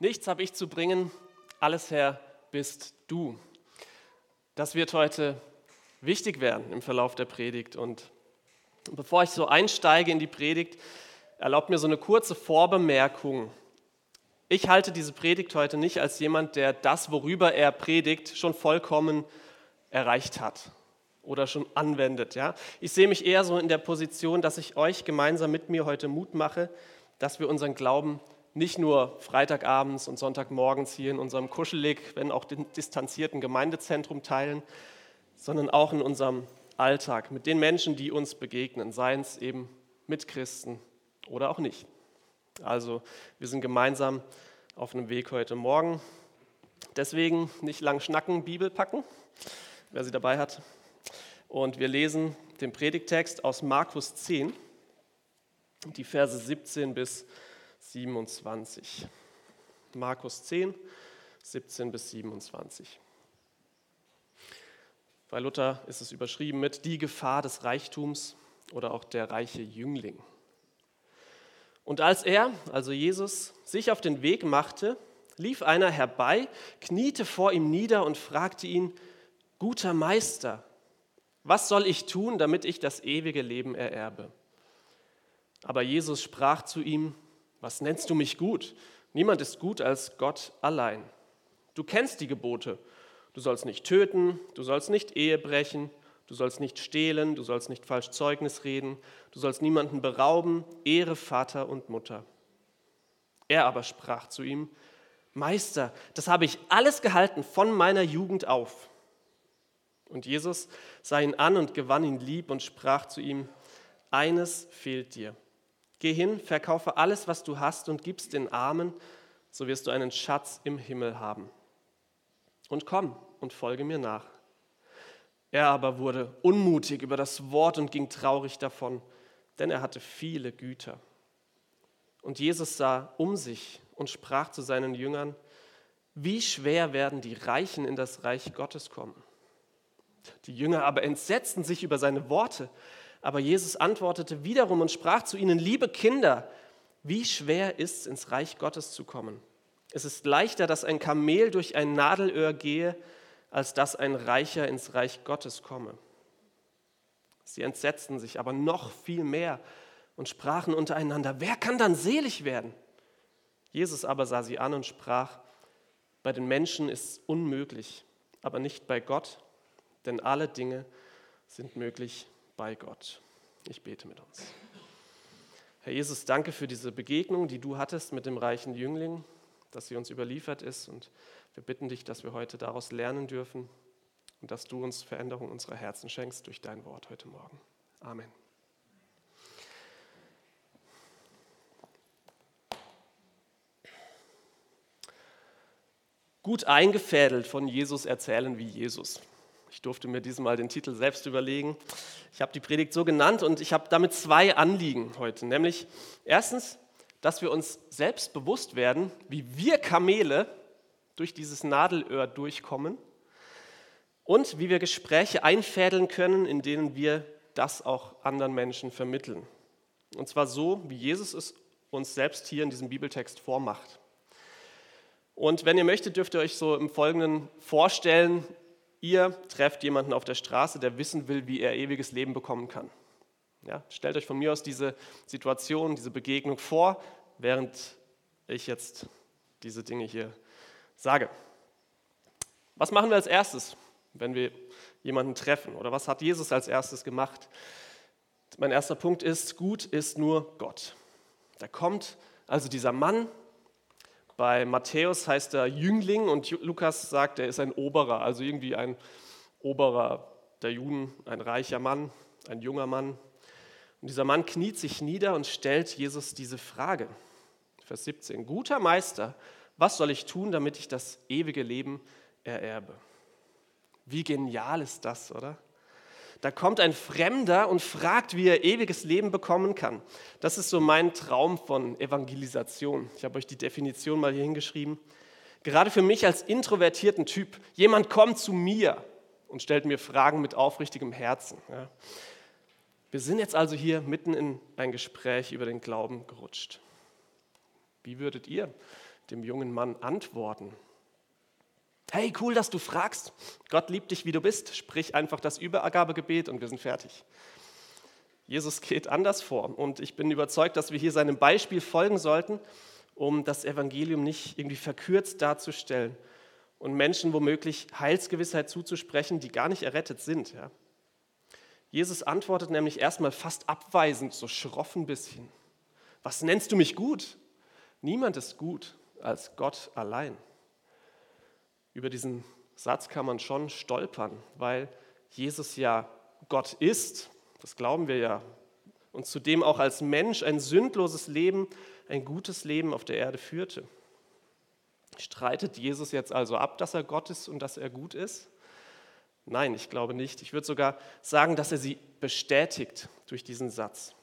Nichts habe ich zu bringen, alles Herr bist du. Das wird heute wichtig werden im Verlauf der Predigt. Und bevor ich so einsteige in die Predigt, erlaubt mir so eine kurze Vorbemerkung. Ich halte diese Predigt heute nicht als jemand, der das, worüber er predigt, schon vollkommen erreicht hat oder schon anwendet. Ja? Ich sehe mich eher so in der Position, dass ich euch gemeinsam mit mir heute Mut mache, dass wir unseren Glauben nicht nur Freitagabends und Sonntagmorgens hier in unserem kuschelig, wenn auch distanzierten Gemeindezentrum teilen, sondern auch in unserem Alltag mit den Menschen, die uns begegnen, seien es eben mit Christen oder auch nicht. Also wir sind gemeinsam auf einem Weg heute Morgen. Deswegen nicht lang schnacken, Bibel packen, wer sie dabei hat. Und wir lesen den Predigtext aus Markus 10, die Verse 17 bis 27. Markus 10, 17 bis 27. Bei Luther ist es überschrieben mit die Gefahr des Reichtums oder auch der reiche Jüngling. Und als er, also Jesus, sich auf den Weg machte, lief einer herbei, kniete vor ihm nieder und fragte ihn, guter Meister, was soll ich tun, damit ich das ewige Leben ererbe? Aber Jesus sprach zu ihm, was nennst du mich gut? Niemand ist gut als Gott allein. Du kennst die Gebote. Du sollst nicht töten, du sollst nicht Ehe brechen, du sollst nicht stehlen, du sollst nicht falsch Zeugnis reden, du sollst niemanden berauben, ehre Vater und Mutter. Er aber sprach zu ihm, Meister, das habe ich alles gehalten von meiner Jugend auf. Und Jesus sah ihn an und gewann ihn lieb und sprach zu ihm, eines fehlt dir. Geh hin, verkaufe alles, was du hast und gib's den Armen, so wirst du einen Schatz im Himmel haben. Und komm und folge mir nach. Er aber wurde unmutig über das Wort und ging traurig davon, denn er hatte viele Güter. Und Jesus sah um sich und sprach zu seinen Jüngern, wie schwer werden die Reichen in das Reich Gottes kommen. Die Jünger aber entsetzten sich über seine Worte. Aber Jesus antwortete wiederum und sprach zu ihnen, liebe Kinder, wie schwer ist es, ins Reich Gottes zu kommen? Es ist leichter, dass ein Kamel durch ein Nadelöhr gehe, als dass ein Reicher ins Reich Gottes komme. Sie entsetzten sich aber noch viel mehr und sprachen untereinander, wer kann dann selig werden? Jesus aber sah sie an und sprach, bei den Menschen ist es unmöglich, aber nicht bei Gott, denn alle Dinge sind möglich bei Gott. Ich bete mit uns. Herr Jesus, danke für diese Begegnung, die du hattest mit dem reichen Jüngling, dass sie uns überliefert ist. Und wir bitten dich, dass wir heute daraus lernen dürfen und dass du uns Veränderung unserer Herzen schenkst durch dein Wort heute Morgen. Amen. Gut eingefädelt von Jesus erzählen wie Jesus. Ich durfte mir diesmal den Titel selbst überlegen. Ich habe die Predigt so genannt und ich habe damit zwei Anliegen heute. Nämlich erstens, dass wir uns selbst bewusst werden, wie wir Kamele durch dieses Nadelöhr durchkommen und wie wir Gespräche einfädeln können, in denen wir das auch anderen Menschen vermitteln. Und zwar so, wie Jesus es uns selbst hier in diesem Bibeltext vormacht. Und wenn ihr möchtet, dürft ihr euch so im Folgenden vorstellen, Ihr trefft jemanden auf der Straße, der wissen will, wie er ewiges Leben bekommen kann. Ja, stellt euch von mir aus diese Situation, diese Begegnung vor, während ich jetzt diese Dinge hier sage. Was machen wir als erstes, wenn wir jemanden treffen? Oder was hat Jesus als erstes gemacht? Mein erster Punkt ist, gut ist nur Gott. Da kommt also dieser Mann bei Matthäus heißt er Jüngling und Lukas sagt, er ist ein Oberer, also irgendwie ein Oberer der Juden, ein reicher Mann, ein junger Mann. Und dieser Mann kniet sich nieder und stellt Jesus diese Frage. Vers 17. Guter Meister, was soll ich tun, damit ich das ewige Leben ererbe? Wie genial ist das, oder? Da kommt ein Fremder und fragt, wie er ewiges Leben bekommen kann. Das ist so mein Traum von Evangelisation. Ich habe euch die Definition mal hier hingeschrieben. Gerade für mich als introvertierten Typ, jemand kommt zu mir und stellt mir Fragen mit aufrichtigem Herzen. Wir sind jetzt also hier mitten in ein Gespräch über den Glauben gerutscht. Wie würdet ihr dem jungen Mann antworten. Hey, cool, dass du fragst. Gott liebt dich, wie du bist. Sprich einfach das Übergabegebet und wir sind fertig. Jesus geht anders vor und ich bin überzeugt, dass wir hier seinem Beispiel folgen sollten, um das Evangelium nicht irgendwie verkürzt darzustellen und Menschen womöglich Heilsgewissheit zuzusprechen, die gar nicht errettet sind. Ja. Jesus antwortet nämlich erstmal fast abweisend, so schroff ein bisschen. Was nennst du mich gut? Niemand ist gut als Gott allein. Über diesen Satz kann man schon stolpern, weil Jesus ja Gott ist, das glauben wir ja, und zudem auch als Mensch ein sündloses Leben, ein gutes Leben auf der Erde führte. Streitet Jesus jetzt also ab, dass er Gott ist und dass er gut ist? Nein, ich glaube nicht. Ich würde sogar sagen, dass er sie bestätigt durch diesen Satz.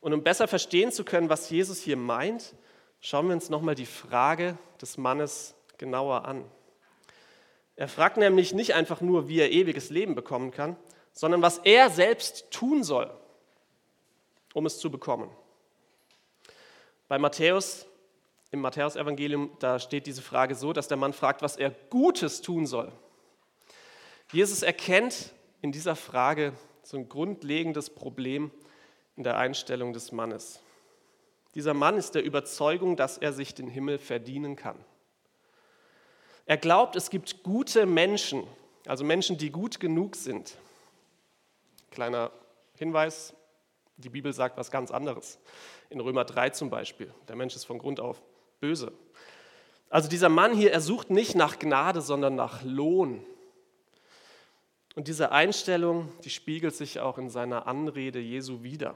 Und um besser verstehen zu können, was Jesus hier meint, schauen wir uns nochmal die Frage des Mannes genauer an. Er fragt nämlich nicht einfach nur, wie er ewiges Leben bekommen kann, sondern was er selbst tun soll, um es zu bekommen. Bei Matthäus, im Matthäusevangelium, da steht diese Frage so, dass der Mann fragt, was er Gutes tun soll. Jesus erkennt in dieser Frage so ein grundlegendes Problem in der Einstellung des Mannes. Dieser Mann ist der Überzeugung, dass er sich den Himmel verdienen kann. Er glaubt, es gibt gute Menschen, also Menschen, die gut genug sind. Kleiner Hinweis, die Bibel sagt was ganz anderes. In Römer 3 zum Beispiel. Der Mensch ist von Grund auf böse. Also dieser Mann hier, er sucht nicht nach Gnade, sondern nach Lohn. Und diese Einstellung, die spiegelt sich auch in seiner Anrede Jesu wieder.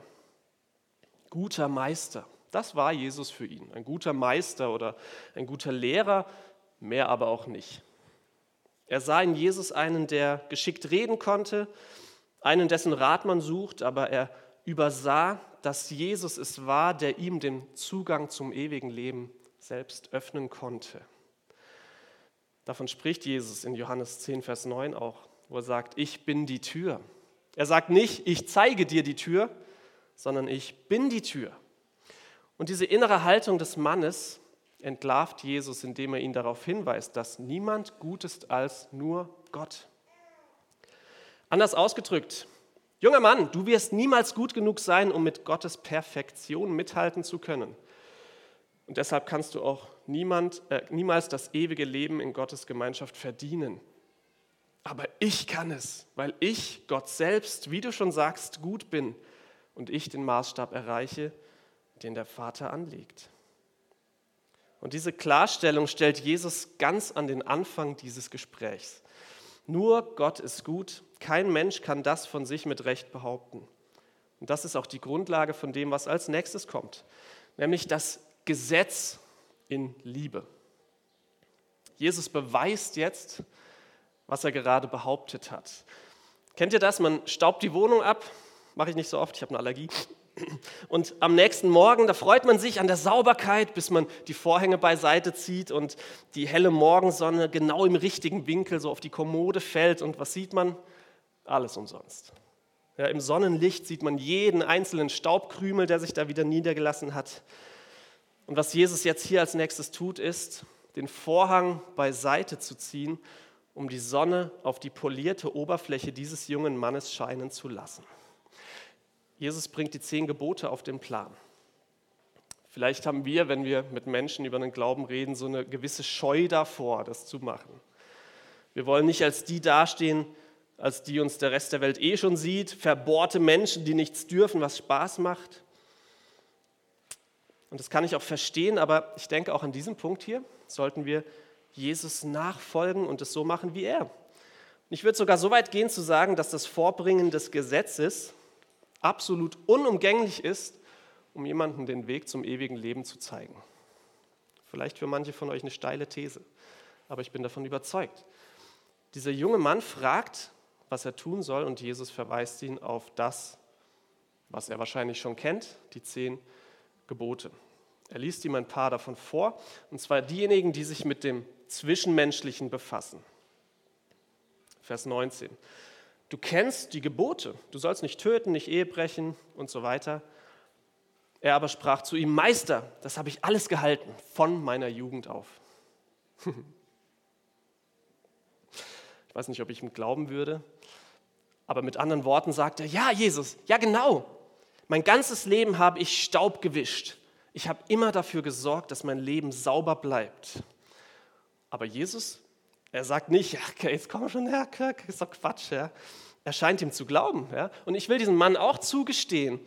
Guter Meister, das war Jesus für ihn. Ein guter Meister oder ein guter Lehrer, mehr aber auch nicht. Er sah in Jesus einen, der geschickt reden konnte, einen, dessen Rat man sucht, aber er übersah, dass Jesus es war, der ihm den Zugang zum ewigen Leben selbst öffnen konnte. Davon spricht Jesus in Johannes 10, Vers 9 auch, wo er sagt, ich bin die Tür. Er sagt nicht, ich zeige dir die Tür, sondern ich bin die Tür. Und diese innere Haltung des Mannes, entlarvt Jesus, indem er ihn darauf hinweist, dass niemand gut ist als nur Gott. Anders ausgedrückt, junger Mann, du wirst niemals gut genug sein, um mit Gottes Perfektion mithalten zu können. Und deshalb kannst du auch niemand, äh, niemals das ewige Leben in Gottes Gemeinschaft verdienen. Aber ich kann es, weil ich Gott selbst, wie du schon sagst, gut bin und ich den Maßstab erreiche, den der Vater anlegt. Und diese Klarstellung stellt Jesus ganz an den Anfang dieses Gesprächs. Nur Gott ist gut, kein Mensch kann das von sich mit Recht behaupten. Und das ist auch die Grundlage von dem, was als nächstes kommt, nämlich das Gesetz in Liebe. Jesus beweist jetzt, was er gerade behauptet hat. Kennt ihr das? Man staubt die Wohnung ab. Mache ich nicht so oft, ich habe eine Allergie. Und am nächsten Morgen, da freut man sich an der Sauberkeit, bis man die Vorhänge beiseite zieht und die helle Morgensonne genau im richtigen Winkel so auf die Kommode fällt. Und was sieht man? Alles umsonst. Ja, Im Sonnenlicht sieht man jeden einzelnen Staubkrümel, der sich da wieder niedergelassen hat. Und was Jesus jetzt hier als nächstes tut, ist, den Vorhang beiseite zu ziehen, um die Sonne auf die polierte Oberfläche dieses jungen Mannes scheinen zu lassen. Jesus bringt die zehn Gebote auf den Plan. Vielleicht haben wir, wenn wir mit Menschen über den Glauben reden, so eine gewisse Scheu davor, das zu machen. Wir wollen nicht als die dastehen, als die uns der Rest der Welt eh schon sieht, verbohrte Menschen, die nichts dürfen, was Spaß macht. Und das kann ich auch verstehen, aber ich denke auch an diesem Punkt hier sollten wir Jesus nachfolgen und es so machen wie er. Und ich würde sogar so weit gehen zu sagen, dass das Vorbringen des Gesetzes absolut unumgänglich ist, um jemandem den Weg zum ewigen Leben zu zeigen. Vielleicht für manche von euch eine steile These, aber ich bin davon überzeugt. Dieser junge Mann fragt, was er tun soll, und Jesus verweist ihn auf das, was er wahrscheinlich schon kennt, die zehn Gebote. Er liest ihm ein paar davon vor, und zwar diejenigen, die sich mit dem Zwischenmenschlichen befassen. Vers 19. Du kennst die Gebote. Du sollst nicht töten, nicht Ehe brechen und so weiter. Er aber sprach zu ihm, Meister, das habe ich alles gehalten von meiner Jugend auf. Ich weiß nicht, ob ich ihm glauben würde, aber mit anderen Worten sagt er, ja Jesus, ja genau, mein ganzes Leben habe ich Staub gewischt. Ich habe immer dafür gesorgt, dass mein Leben sauber bleibt. Aber Jesus, er sagt nicht, ja, okay, jetzt komm schon her, Kirk, ist doch Quatsch. Ja. Er scheint ihm zu glauben. Ja. Und ich will diesem Mann auch zugestehen,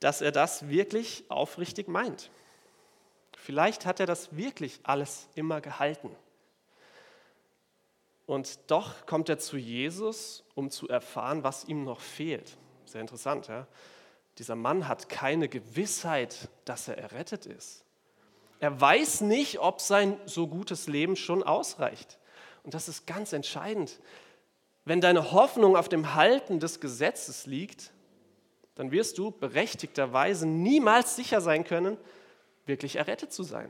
dass er das wirklich aufrichtig meint. Vielleicht hat er das wirklich alles immer gehalten. Und doch kommt er zu Jesus, um zu erfahren, was ihm noch fehlt. Sehr interessant, ja? Dieser Mann hat keine Gewissheit, dass er errettet ist. Er weiß nicht, ob sein so gutes Leben schon ausreicht. Und das ist ganz entscheidend. Wenn deine Hoffnung auf dem Halten des Gesetzes liegt, dann wirst du berechtigterweise niemals sicher sein können, wirklich errettet zu sein.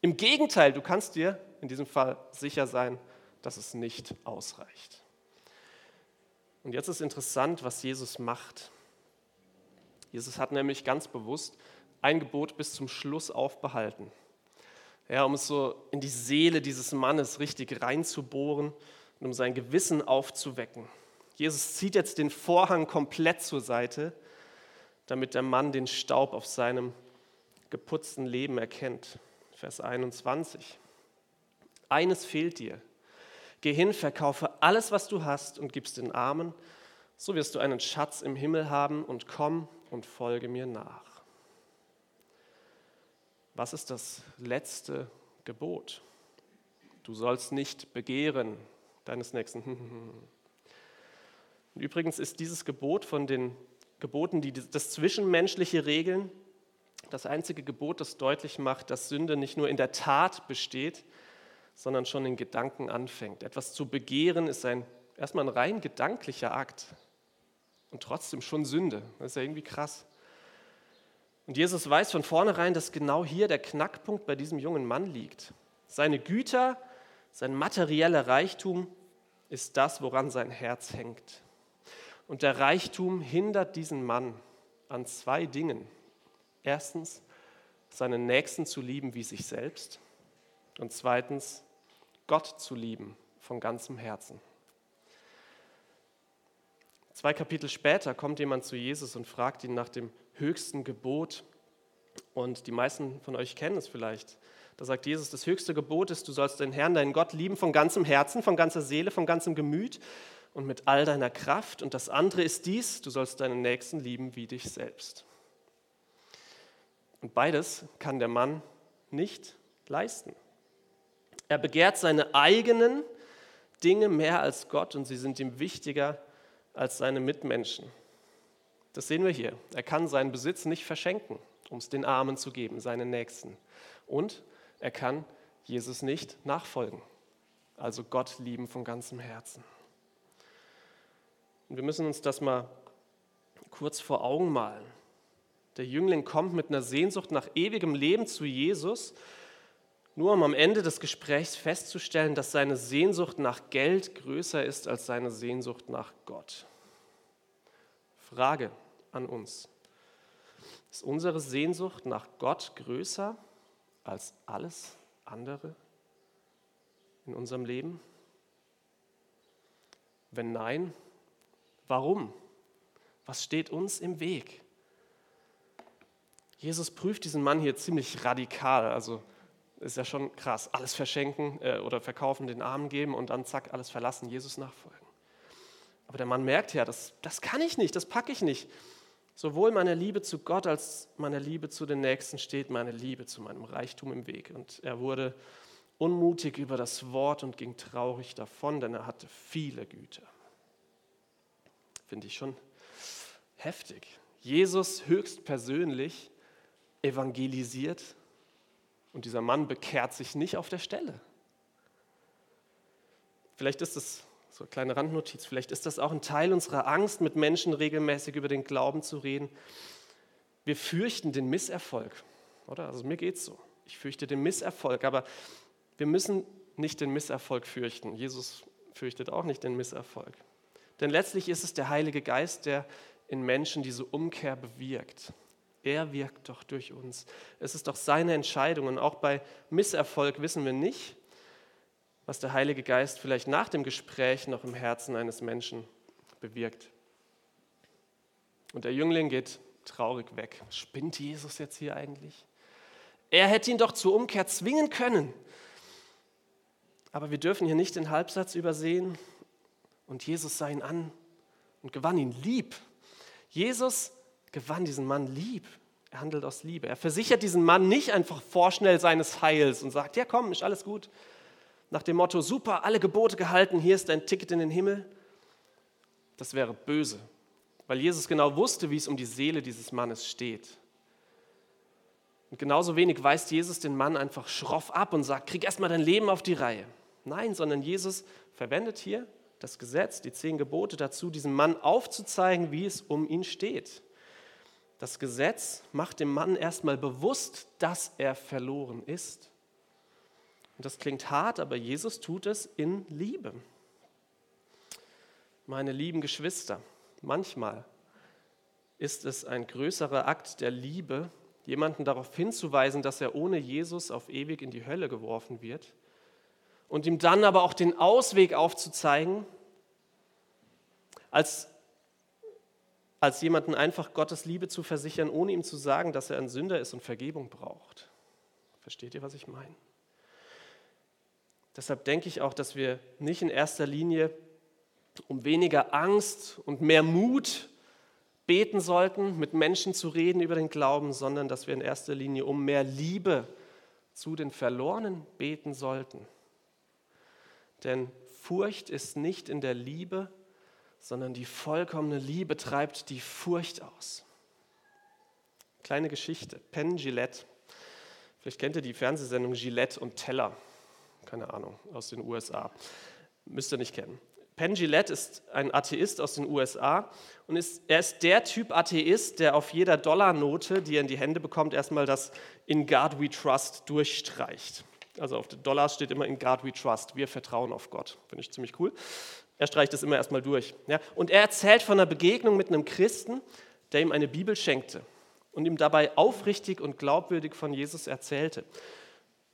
Im Gegenteil, du kannst dir in diesem Fall sicher sein, dass es nicht ausreicht. Und jetzt ist interessant, was Jesus macht. Jesus hat nämlich ganz bewusst ein Gebot bis zum Schluss aufbehalten. Ja, um es so in die Seele dieses Mannes richtig reinzubohren und um sein Gewissen aufzuwecken. Jesus zieht jetzt den Vorhang komplett zur Seite, damit der Mann den Staub auf seinem geputzten Leben erkennt. Vers 21. Eines fehlt dir. Geh hin, verkaufe alles, was du hast und gib's den Armen, so wirst du einen Schatz im Himmel haben und komm und folge mir nach. Was ist das letzte Gebot? Du sollst nicht begehren deines Nächsten. Und übrigens ist dieses Gebot von den Geboten, die das Zwischenmenschliche regeln, das einzige Gebot, das deutlich macht, dass Sünde nicht nur in der Tat besteht, sondern schon in Gedanken anfängt. Etwas zu begehren ist ein, erstmal ein rein gedanklicher Akt und trotzdem schon Sünde. Das ist ja irgendwie krass. Und Jesus weiß von vornherein, dass genau hier der Knackpunkt bei diesem jungen Mann liegt. Seine Güter, sein materieller Reichtum ist das, woran sein Herz hängt. Und der Reichtum hindert diesen Mann an zwei Dingen. Erstens, seinen Nächsten zu lieben wie sich selbst. Und zweitens, Gott zu lieben von ganzem Herzen. Zwei Kapitel später kommt jemand zu Jesus und fragt ihn nach dem höchsten Gebot. Und die meisten von euch kennen es vielleicht. Da sagt Jesus, das höchste Gebot ist, du sollst den Herrn, deinen Gott lieben von ganzem Herzen, von ganzer Seele, von ganzem Gemüt und mit all deiner Kraft. Und das andere ist dies, du sollst deinen Nächsten lieben wie dich selbst. Und beides kann der Mann nicht leisten. Er begehrt seine eigenen Dinge mehr als Gott und sie sind ihm wichtiger als seine Mitmenschen. Das sehen wir hier. Er kann seinen Besitz nicht verschenken, um es den Armen zu geben, seinen Nächsten. Und er kann Jesus nicht nachfolgen, also Gott lieben von ganzem Herzen. Und wir müssen uns das mal kurz vor Augen malen. Der Jüngling kommt mit einer Sehnsucht nach ewigem Leben zu Jesus nur um am Ende des Gesprächs festzustellen, dass seine Sehnsucht nach Geld größer ist als seine Sehnsucht nach Gott. Frage an uns. Ist unsere Sehnsucht nach Gott größer als alles andere in unserem Leben? Wenn nein, warum? Was steht uns im Weg? Jesus prüft diesen Mann hier ziemlich radikal. Also ist ja schon krass. Alles verschenken äh, oder verkaufen, den Armen geben und dann zack, alles verlassen, Jesus nachfolgen. Aber der Mann merkt ja, das, das kann ich nicht, das packe ich nicht. Sowohl meine Liebe zu Gott als meine Liebe zu den Nächsten steht meine Liebe zu meinem Reichtum im Weg. Und er wurde unmutig über das Wort und ging traurig davon, denn er hatte viele Güter. Finde ich schon heftig. Jesus höchstpersönlich evangelisiert und dieser Mann bekehrt sich nicht auf der Stelle. Vielleicht ist das so eine kleine Randnotiz, vielleicht ist das auch ein Teil unserer Angst, mit Menschen regelmäßig über den Glauben zu reden. Wir fürchten den Misserfolg, oder? Also mir geht es so. Ich fürchte den Misserfolg, aber wir müssen nicht den Misserfolg fürchten. Jesus fürchtet auch nicht den Misserfolg. Denn letztlich ist es der Heilige Geist, der in Menschen diese Umkehr bewirkt. Er wirkt doch durch uns. Es ist doch seine Entscheidung. Und auch bei Misserfolg wissen wir nicht, was der Heilige Geist vielleicht nach dem Gespräch noch im Herzen eines Menschen bewirkt. Und der Jüngling geht traurig weg. Spinnt Jesus jetzt hier eigentlich? Er hätte ihn doch zur Umkehr zwingen können. Aber wir dürfen hier nicht den Halbsatz übersehen. Und Jesus sah ihn an und gewann ihn lieb. Jesus gewann diesen Mann lieb. Er handelt aus Liebe. Er versichert diesen Mann nicht einfach vorschnell seines Heils und sagt, ja komm, ist alles gut. Nach dem Motto, super, alle Gebote gehalten, hier ist dein Ticket in den Himmel. Das wäre böse, weil Jesus genau wusste, wie es um die Seele dieses Mannes steht. Und genauso wenig weist Jesus den Mann einfach schroff ab und sagt, krieg erstmal dein Leben auf die Reihe. Nein, sondern Jesus verwendet hier das Gesetz, die zehn Gebote dazu, diesem Mann aufzuzeigen, wie es um ihn steht. Das Gesetz macht dem Mann erstmal bewusst, dass er verloren ist. Und das klingt hart, aber Jesus tut es in Liebe. Meine lieben Geschwister, manchmal ist es ein größerer Akt der Liebe, jemanden darauf hinzuweisen, dass er ohne Jesus auf ewig in die Hölle geworfen wird und ihm dann aber auch den Ausweg aufzuzeigen, als, als jemanden einfach Gottes Liebe zu versichern, ohne ihm zu sagen, dass er ein Sünder ist und Vergebung braucht. Versteht ihr, was ich meine? Deshalb denke ich auch, dass wir nicht in erster Linie um weniger Angst und mehr Mut beten sollten, mit Menschen zu reden über den Glauben, sondern dass wir in erster Linie um mehr Liebe zu den Verlorenen beten sollten. Denn Furcht ist nicht in der Liebe, sondern die vollkommene Liebe treibt die Furcht aus. Kleine Geschichte. Penn Gillette. Vielleicht kennt ihr die Fernsehsendung Gillette und Teller. Keine Ahnung, aus den USA. Müsst ihr nicht kennen. Penn Gillette ist ein Atheist aus den USA und ist, er ist der Typ Atheist, der auf jeder Dollarnote, die er in die Hände bekommt, erstmal das In God We Trust durchstreicht. Also auf den Dollars steht immer In God We Trust. Wir vertrauen auf Gott. Finde ich ziemlich cool. Er streicht das immer erstmal durch. Ja? Und er erzählt von einer Begegnung mit einem Christen, der ihm eine Bibel schenkte und ihm dabei aufrichtig und glaubwürdig von Jesus erzählte.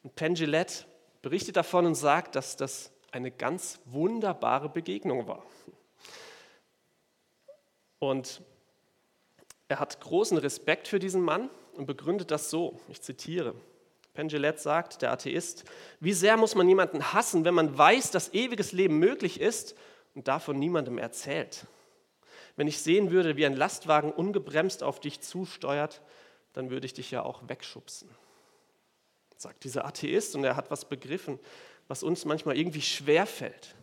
Und Penn Gillette berichtet davon und sagt, dass das eine ganz wunderbare Begegnung war. Und er hat großen Respekt für diesen Mann und begründet das so, ich zitiere. Pengelet sagt, der Atheist, wie sehr muss man jemanden hassen, wenn man weiß, dass ewiges Leben möglich ist und davon niemandem erzählt? Wenn ich sehen würde, wie ein Lastwagen ungebremst auf dich zusteuert, dann würde ich dich ja auch wegschubsen. Sagt dieser Atheist und er hat was begriffen was uns manchmal irgendwie schwer fällt.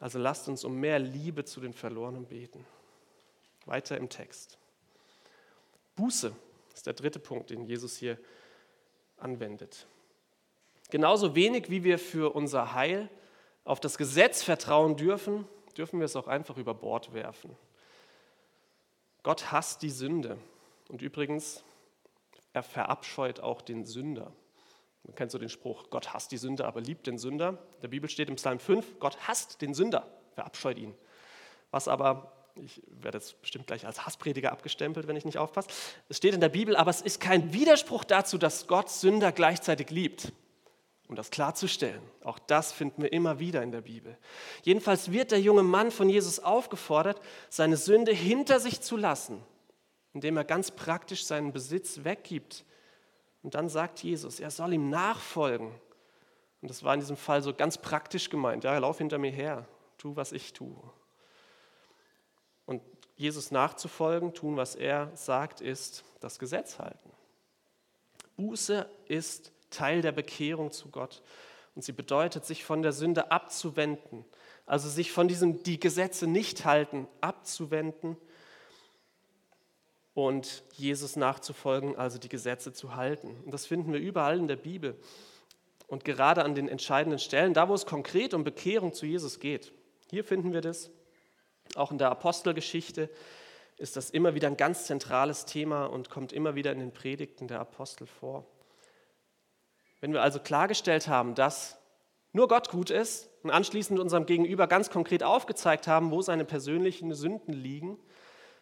Also lasst uns um mehr Liebe zu den Verlorenen beten. Weiter im Text. Buße ist der dritte Punkt, den Jesus hier anwendet. Genauso wenig wie wir für unser Heil auf das Gesetz vertrauen dürfen, dürfen wir es auch einfach über Bord werfen. Gott hasst die Sünde. Und übrigens, er verabscheut auch den Sünder. Man kennt so den Spruch, Gott hasst die Sünde, aber liebt den Sünder. In der Bibel steht im Psalm 5, Gott hasst den Sünder, verabscheut ihn. Was aber, ich werde jetzt bestimmt gleich als Hassprediger abgestempelt, wenn ich nicht aufpasse. Es steht in der Bibel, aber es ist kein Widerspruch dazu, dass Gott Sünder gleichzeitig liebt. Um das klarzustellen, auch das finden wir immer wieder in der Bibel. Jedenfalls wird der junge Mann von Jesus aufgefordert, seine Sünde hinter sich zu lassen, indem er ganz praktisch seinen Besitz weggibt und dann sagt Jesus, er soll ihm nachfolgen. Und das war in diesem Fall so ganz praktisch gemeint. Ja, lauf hinter mir her, tu, was ich tue. Und Jesus nachzufolgen, tun, was er sagt, ist das Gesetz halten. Buße ist Teil der Bekehrung zu Gott. Und sie bedeutet, sich von der Sünde abzuwenden. Also sich von diesem, die Gesetze nicht halten, abzuwenden und Jesus nachzufolgen, also die Gesetze zu halten. Und das finden wir überall in der Bibel. Und gerade an den entscheidenden Stellen, da wo es konkret um Bekehrung zu Jesus geht. Hier finden wir das. Auch in der Apostelgeschichte ist das immer wieder ein ganz zentrales Thema und kommt immer wieder in den Predigten der Apostel vor. Wenn wir also klargestellt haben, dass nur Gott gut ist und anschließend unserem Gegenüber ganz konkret aufgezeigt haben, wo seine persönlichen Sünden liegen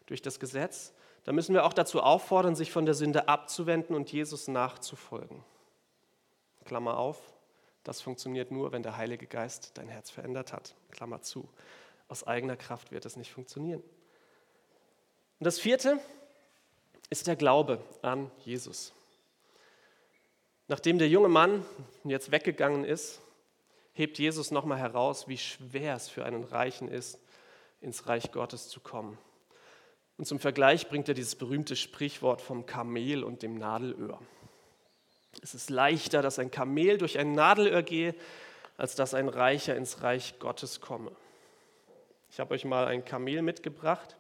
durch das Gesetz, dann müssen wir auch dazu auffordern, sich von der Sünde abzuwenden und Jesus nachzufolgen. Klammer auf, das funktioniert nur, wenn der Heilige Geist dein Herz verändert hat. Klammer zu. Aus eigener Kraft wird das nicht funktionieren. Und das vierte ist der Glaube an Jesus. Nachdem der junge Mann jetzt weggegangen ist, hebt Jesus nochmal heraus, wie schwer es für einen Reichen ist, ins Reich Gottes zu kommen. Und zum Vergleich bringt er dieses berühmte Sprichwort vom Kamel und dem Nadelöhr. Es ist leichter, dass ein Kamel durch ein Nadelöhr gehe, als dass ein Reicher ins Reich Gottes komme. Ich habe euch mal ein Kamel mitgebracht.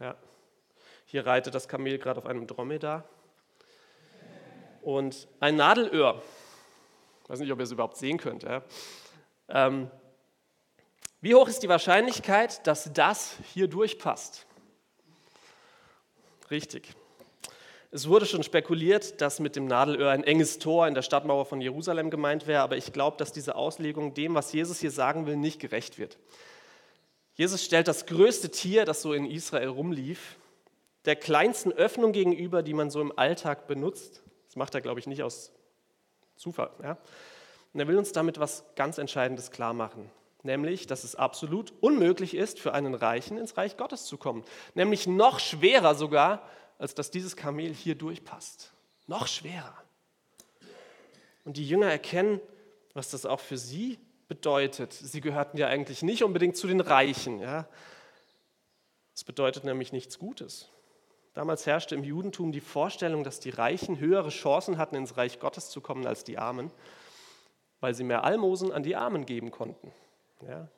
Ja. Hier reitet das Kamel gerade auf einem Dromedar. Und ein Nadelöhr, ich weiß nicht, ob ihr es überhaupt sehen könnt. Ja. Ähm, wie hoch ist die Wahrscheinlichkeit, dass das hier durchpasst? Richtig. Es wurde schon spekuliert, dass mit dem Nadelöhr ein enges Tor in der Stadtmauer von Jerusalem gemeint wäre, aber ich glaube, dass diese Auslegung dem, was Jesus hier sagen will, nicht gerecht wird. Jesus stellt das größte Tier, das so in Israel rumlief, der kleinsten Öffnung gegenüber, die man so im Alltag benutzt. Das macht er, glaube ich, nicht aus Zufall. Ja? Und er will uns damit was ganz Entscheidendes klar machen, nämlich, dass es absolut unmöglich ist, für einen Reichen ins Reich Gottes zu kommen. Nämlich noch schwerer sogar, als dass dieses Kamel hier durchpasst. Noch schwerer. Und die Jünger erkennen, was das auch für sie bedeutet. Sie gehörten ja eigentlich nicht unbedingt zu den Reichen. Ja? Das bedeutet nämlich nichts Gutes. Damals herrschte im Judentum die Vorstellung, dass die Reichen höhere Chancen hatten, ins Reich Gottes zu kommen als die Armen, weil sie mehr Almosen an die Armen geben konnten. Ja?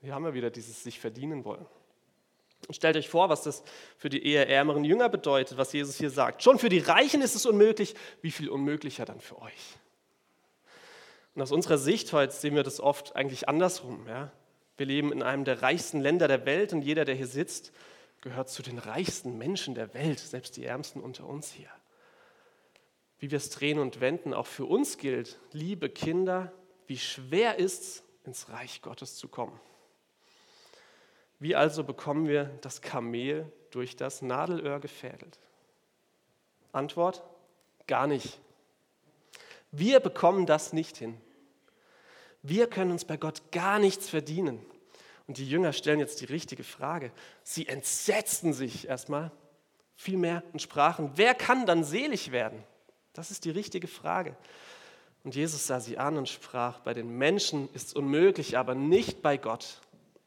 Hier haben wir wieder dieses sich verdienen wollen. Stellt euch vor, was das für die eher ärmeren Jünger bedeutet, was Jesus hier sagt. Schon für die Reichen ist es unmöglich, wie viel unmöglicher dann für euch? Und aus unserer Sicht heute sehen wir das oft eigentlich andersrum. Ja? Wir leben in einem der reichsten Länder der Welt und jeder, der hier sitzt, gehört zu den reichsten Menschen der Welt, selbst die Ärmsten unter uns hier. Wie wir es drehen und wenden, auch für uns gilt, liebe Kinder, wie schwer ist es, ins Reich Gottes zu kommen. Wie also bekommen wir das Kamel durch das Nadelöhr gefädelt? Antwort, gar nicht. Wir bekommen das nicht hin. Wir können uns bei Gott gar nichts verdienen. Und die Jünger stellen jetzt die richtige Frage. Sie entsetzten sich erstmal vielmehr und sprachen, wer kann dann selig werden? Das ist die richtige Frage. Und Jesus sah sie an und sprach, bei den Menschen ist es unmöglich, aber nicht bei Gott.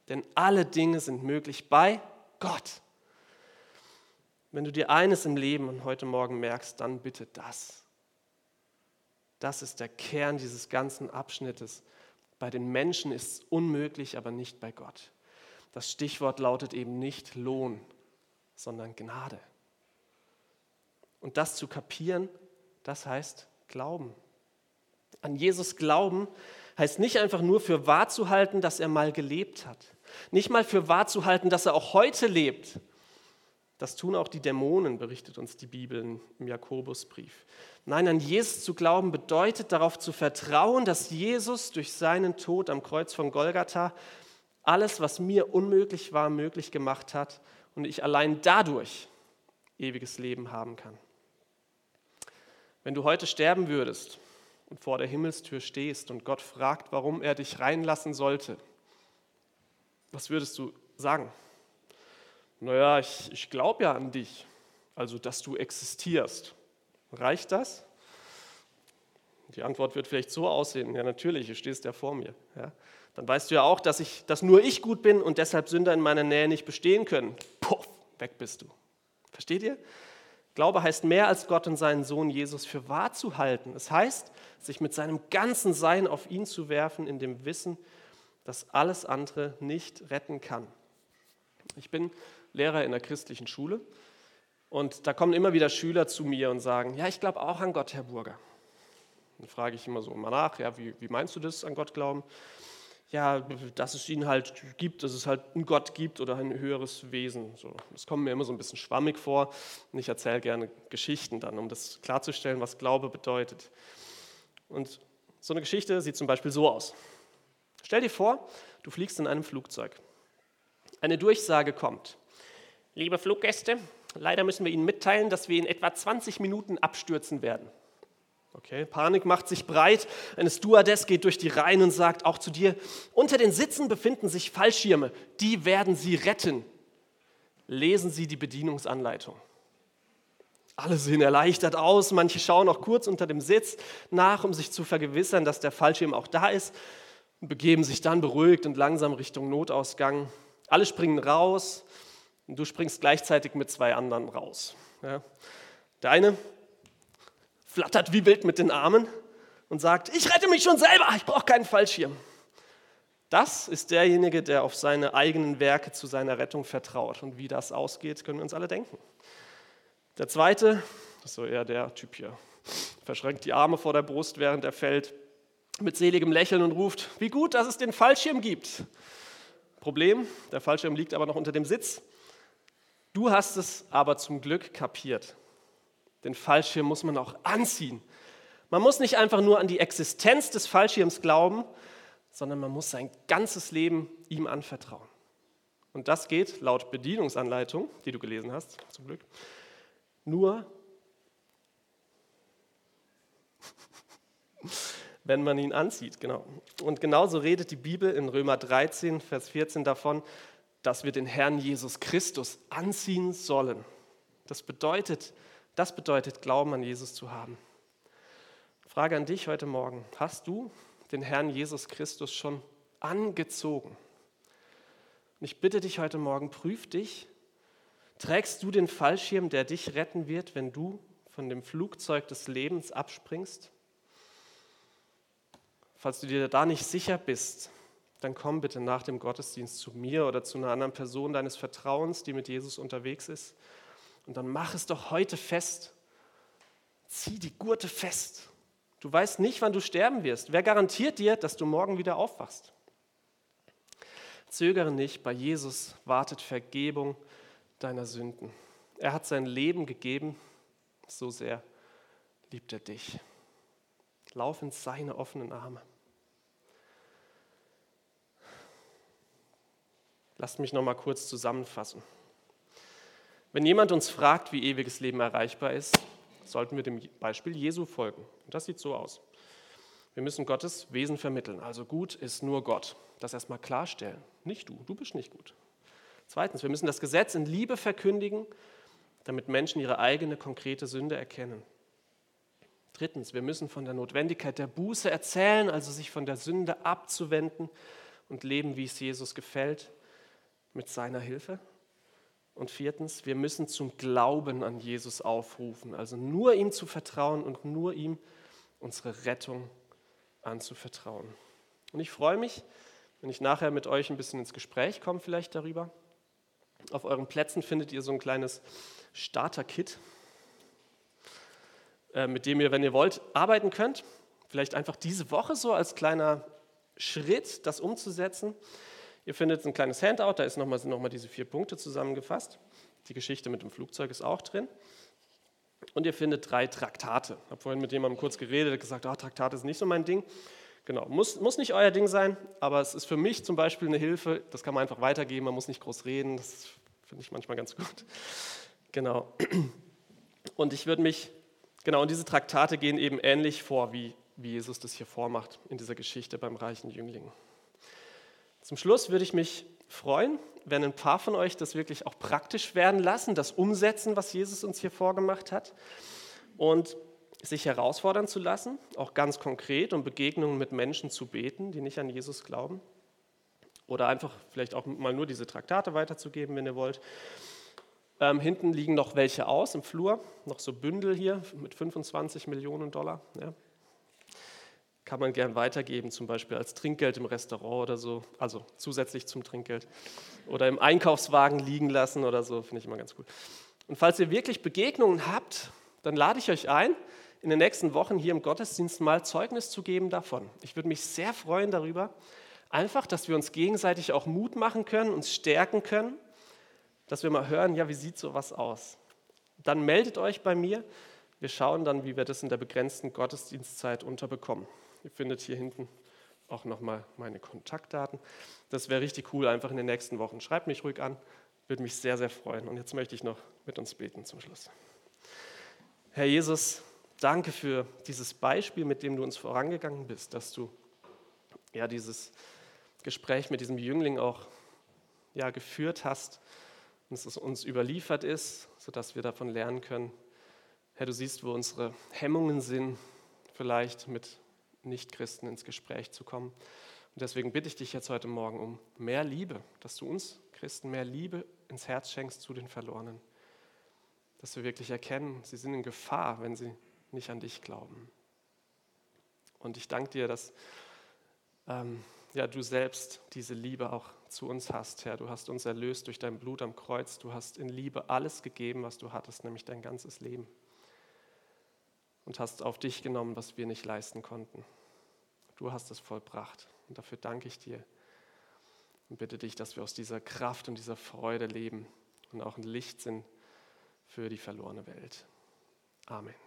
Denn alle Dinge sind möglich bei Gott. Wenn du dir eines im Leben und heute Morgen merkst, dann bitte das. Das ist der Kern dieses ganzen Abschnittes. Bei den Menschen ist es unmöglich, aber nicht bei Gott. Das Stichwort lautet eben nicht Lohn, sondern Gnade. Und das zu kapieren, das heißt Glauben. An Jesus glauben heißt nicht einfach nur für wahr zu halten, dass er mal gelebt hat. Nicht mal für wahr zu halten, dass er auch heute lebt. Das tun auch die Dämonen, berichtet uns die Bibel im Jakobusbrief. Nein, an Jesus zu glauben bedeutet darauf zu vertrauen, dass Jesus durch seinen Tod am Kreuz von Golgatha alles, was mir unmöglich war, möglich gemacht hat und ich allein dadurch ewiges Leben haben kann. Wenn du heute sterben würdest und vor der Himmelstür stehst und Gott fragt, warum er dich reinlassen sollte, was würdest du sagen? Naja, ich, ich glaube ja an dich, also dass du existierst. Reicht das? Die Antwort wird vielleicht so aussehen, ja natürlich, du stehst ja vor mir. Ja? Dann weißt du ja auch, dass, ich, dass nur ich gut bin und deshalb Sünder in meiner Nähe nicht bestehen können. Puff, weg bist du. Versteht ihr? Glaube heißt mehr als Gott und seinen Sohn Jesus für wahr zu halten. Es heißt, sich mit seinem ganzen Sein auf ihn zu werfen, in dem Wissen, dass alles andere nicht retten kann. Ich bin Lehrer in der christlichen Schule und da kommen immer wieder Schüler zu mir und sagen, ja, ich glaube auch an Gott, Herr Burger. Dann frage ich immer so mal nach, ja, wie, wie meinst du das, an Gott glauben? Ja, dass es ihn halt gibt, dass es halt einen Gott gibt oder ein höheres Wesen. So, das kommt mir immer so ein bisschen schwammig vor und ich erzähle gerne Geschichten dann, um das klarzustellen, was Glaube bedeutet. Und so eine Geschichte sieht zum Beispiel so aus. Stell dir vor, du fliegst in einem Flugzeug. eine Durchsage kommt. Liebe Fluggäste, leider müssen wir Ihnen mitteilen, dass wir in etwa 20 Minuten abstürzen werden. Okay, Panik macht sich breit. Eine Stewardess geht durch die Reihen und sagt auch zu dir: Unter den Sitzen befinden sich Fallschirme, die werden Sie retten. Lesen Sie die Bedienungsanleitung. Alle sehen erleichtert aus, manche schauen auch kurz unter dem Sitz nach, um sich zu vergewissern, dass der Fallschirm auch da ist und begeben sich dann beruhigt und langsam Richtung Notausgang. Alle springen raus und du springst gleichzeitig mit zwei anderen raus. Ja. Der eine flattert wie wild mit den Armen und sagt, ich rette mich schon selber, ich brauche keinen Fallschirm. Das ist derjenige, der auf seine eigenen Werke zu seiner Rettung vertraut. Und wie das ausgeht, können wir uns alle denken. Der zweite, das ist so eher der Typ hier, verschränkt die Arme vor der Brust, während er fällt, mit seligem Lächeln und ruft, wie gut, dass es den Fallschirm gibt. Problem, der Fallschirm liegt aber noch unter dem Sitz. Du hast es aber zum Glück kapiert. Den Fallschirm muss man auch anziehen. Man muss nicht einfach nur an die Existenz des Fallschirms glauben, sondern man muss sein ganzes Leben ihm anvertrauen. Und das geht laut Bedienungsanleitung, die du gelesen hast, zum Glück, nur, wenn man ihn anzieht. Genau. Und genauso redet die Bibel in Römer 13, Vers 14 davon, dass wir den Herrn Jesus Christus anziehen sollen. Das bedeutet, das bedeutet, Glauben an Jesus zu haben. Frage an dich heute Morgen. Hast du den Herrn Jesus Christus schon angezogen. Und ich bitte dich heute Morgen, prüf dich. Trägst du den Fallschirm, der dich retten wird, wenn du von dem Flugzeug des Lebens abspringst? Falls du dir da nicht sicher bist, dann komm bitte nach dem Gottesdienst zu mir oder zu einer anderen Person deines Vertrauens, die mit Jesus unterwegs ist. Und dann mach es doch heute fest. Zieh die Gurte fest. Du weißt nicht, wann du sterben wirst. Wer garantiert dir, dass du morgen wieder aufwachst? Zögere nicht, bei Jesus wartet Vergebung deiner Sünden. Er hat sein Leben gegeben, so sehr liebt er dich. Lauf in seine offenen Arme. Lasst mich noch mal kurz zusammenfassen. Wenn jemand uns fragt, wie ewiges Leben erreichbar ist, sollten wir dem Beispiel Jesu folgen. Und das sieht so aus. Wir müssen Gottes Wesen vermitteln. Also gut ist nur Gott. Das erstmal klarstellen. Nicht du, du bist nicht gut. Zweitens, wir müssen das Gesetz in Liebe verkündigen, damit Menschen ihre eigene konkrete Sünde erkennen. Drittens, wir müssen von der Notwendigkeit der Buße erzählen, also sich von der Sünde abzuwenden und leben, wie es Jesus gefällt, mit seiner Hilfe. Und viertens, wir müssen zum Glauben an Jesus aufrufen, also nur ihm zu vertrauen und nur ihm unsere Rettung anzuvertrauen. Und ich freue mich, wenn ich nachher mit euch ein bisschen ins Gespräch komme, vielleicht darüber. Auf euren Plätzen findet ihr so ein kleines Starter-Kit, äh, mit dem ihr, wenn ihr wollt, arbeiten könnt. Vielleicht einfach diese Woche so als kleiner Schritt, das umzusetzen. Ihr findet ein kleines Handout, da ist nochmal, sind nochmal diese vier Punkte zusammengefasst. Die Geschichte mit dem Flugzeug ist auch drin. Und ihr findet drei Traktate. Ich habe vorhin mit jemandem kurz geredet, der gesagt, oh, Traktate ist nicht so mein Ding. Genau, muss, muss nicht euer Ding sein, aber es ist für mich zum Beispiel eine Hilfe. Das kann man einfach weitergeben, man muss nicht groß reden. Das finde ich manchmal ganz gut. Genau. Und ich würde mich, genau, und diese Traktate gehen eben ähnlich vor, wie, wie Jesus das hier vormacht in dieser Geschichte beim reichen Jüngling. Zum Schluss würde ich mich freuen, wenn ein paar von euch das wirklich auch praktisch werden lassen, das umsetzen, was Jesus uns hier vorgemacht hat und sich herausfordern zu lassen, auch ganz konkret, um Begegnungen mit Menschen zu beten, die nicht an Jesus glauben. Oder einfach vielleicht auch mal nur diese Traktate weiterzugeben, wenn ihr wollt. Ähm, hinten liegen noch welche aus im Flur, noch so Bündel hier mit 25 Millionen Dollar. Ja, kann man gern weitergeben, zum Beispiel als Trinkgeld im Restaurant oder so, also zusätzlich zum Trinkgeld. Oder im Einkaufswagen liegen lassen oder so, finde ich immer ganz gut. Und falls ihr wirklich Begegnungen habt, dann lade ich euch ein, in den nächsten Wochen hier im Gottesdienst mal Zeugnis zu geben davon. Ich würde mich sehr freuen darüber, einfach, dass wir uns gegenseitig auch Mut machen können, uns stärken können, dass wir mal hören, ja, wie sieht sowas aus? Dann meldet euch bei mir. Wir schauen dann, wie wir das in der begrenzten Gottesdienstzeit unterbekommen. Ihr findet hier hinten auch nochmal meine Kontaktdaten. Das wäre richtig cool, einfach in den nächsten Wochen. Schreibt mich ruhig an, würde mich sehr, sehr freuen. Und jetzt möchte ich noch mit uns beten zum Schluss. Herr Jesus, danke für dieses Beispiel, mit dem du uns vorangegangen bist, dass du ja dieses Gespräch mit diesem Jüngling auch ja, geführt hast und es uns überliefert ist, sodass wir davon lernen können. Herr, du siehst, wo unsere Hemmungen sind, vielleicht mit Nichtchristen ins Gespräch zu kommen. Und deswegen bitte ich dich jetzt heute Morgen um mehr Liebe, dass du uns Christen mehr Liebe ins Herz schenkst zu den Verlorenen. Dass wir wirklich erkennen, sie sind in Gefahr, wenn sie nicht an dich glauben. Und ich danke dir, dass ähm, ja, du selbst diese Liebe auch zu uns hast, Herr. Du hast uns erlöst durch dein Blut am Kreuz. Du hast in Liebe alles gegeben, was du hattest, nämlich dein ganzes Leben und hast auf dich genommen, was wir nicht leisten konnten. Du hast es vollbracht und dafür danke ich dir und bitte dich, dass wir aus dieser Kraft und dieser Freude leben und auch ein Licht sind für die verlorene Welt. Amen.